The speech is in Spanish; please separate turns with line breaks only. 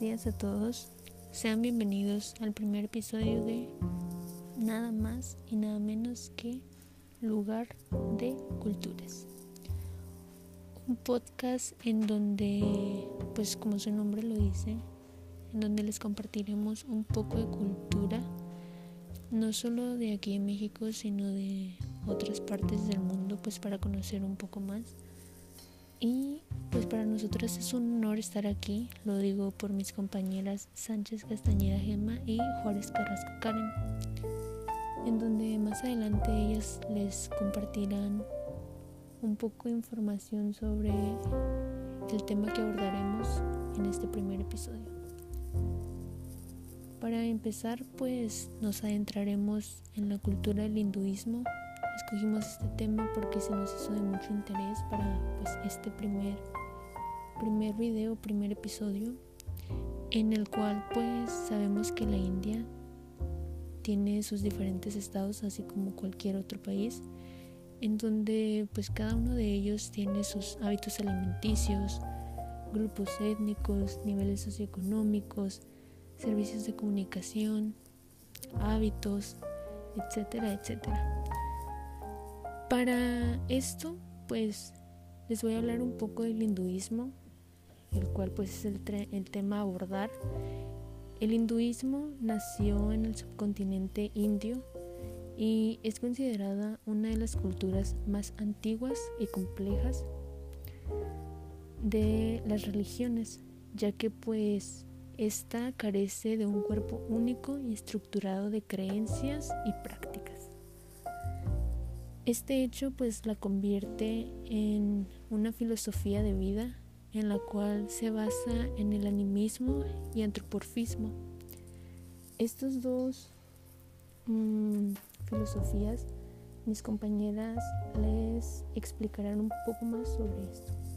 buenos días a todos. Sean bienvenidos al primer episodio de nada más y nada menos que Lugar de Culturas. Un podcast en donde, pues como su nombre lo dice, en donde les compartiremos un poco de cultura, no solo de aquí en México, sino de otras partes del mundo, pues para conocer un poco más. Y pues para nosotras es un honor estar aquí, lo digo por mis compañeras Sánchez Castañeda Gema y Juárez Carrasco Karen, en donde más adelante ellas les compartirán un poco de información sobre el tema que abordaremos en este primer episodio. Para empezar, pues nos adentraremos en la cultura del hinduismo. Escogimos este tema porque se nos hizo de mucho interés para pues, este primer primer video, primer episodio, en el cual pues sabemos que la India tiene sus diferentes estados, así como cualquier otro país, en donde pues cada uno de ellos tiene sus hábitos alimenticios, grupos étnicos, niveles socioeconómicos, servicios de comunicación, hábitos, etcétera, etcétera. Para esto, pues les voy a hablar un poco del hinduismo, el cual pues es el, el tema a abordar. El hinduismo nació en el subcontinente indio y es considerada una de las culturas más antiguas y complejas de las religiones, ya que pues esta carece de un cuerpo único y estructurado de creencias y prácticas. Este hecho pues la convierte en una filosofía de vida en la cual se basa en el animismo y antropomorfismo. Estas dos mm, filosofías, mis compañeras les explicarán un poco más sobre esto.